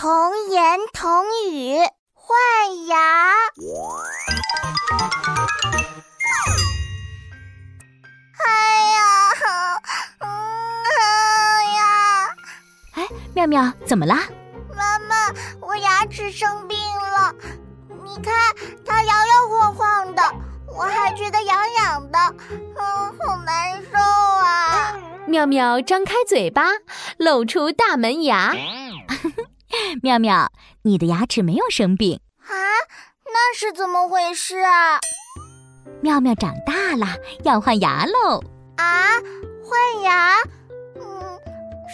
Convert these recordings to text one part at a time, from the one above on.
童言童语换牙。哎呀，嗯呀！哎，妙妙，怎么啦？妈妈，我牙齿生病了，你看它摇摇晃晃的，我还觉得痒痒的，嗯，好难受啊！妙妙张开嘴巴，露出大门牙。妙妙，你的牙齿没有生病啊？那是怎么回事啊？妙妙长大了，要换牙喽！啊，换牙？嗯，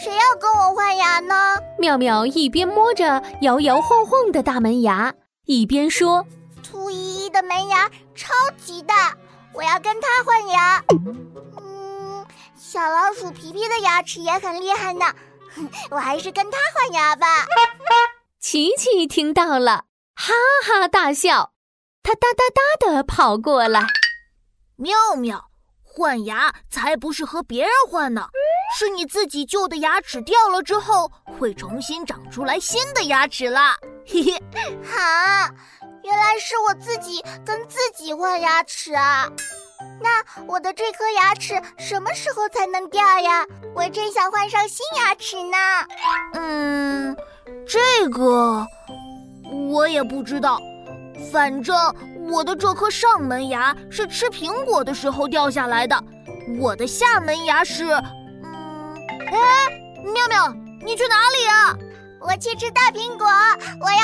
谁要跟我换牙呢？妙妙一边摸着摇摇晃晃的大门牙，一边说：“兔依依的门牙超级大，我要跟它换牙。”嗯，小老鼠皮皮的牙齿也很厉害呢。我还是跟他换牙吧。琪琪听到了，哈哈大笑。他哒哒哒的跑过来。妙妙，换牙才不是和别人换呢，是你自己旧的牙齿掉了之后，会重新长出来新的牙齿啦。嘿嘿，哈，原来是我自己跟自己换牙齿啊。那我的这颗牙齿什么时候才能掉呀？我真想换上新牙齿呢。嗯，这个我也不知道。反正我的这颗上门牙是吃苹果的时候掉下来的，我的下门牙是……嗯，哎，妙妙，你去哪里呀？我去吃大苹果，我要。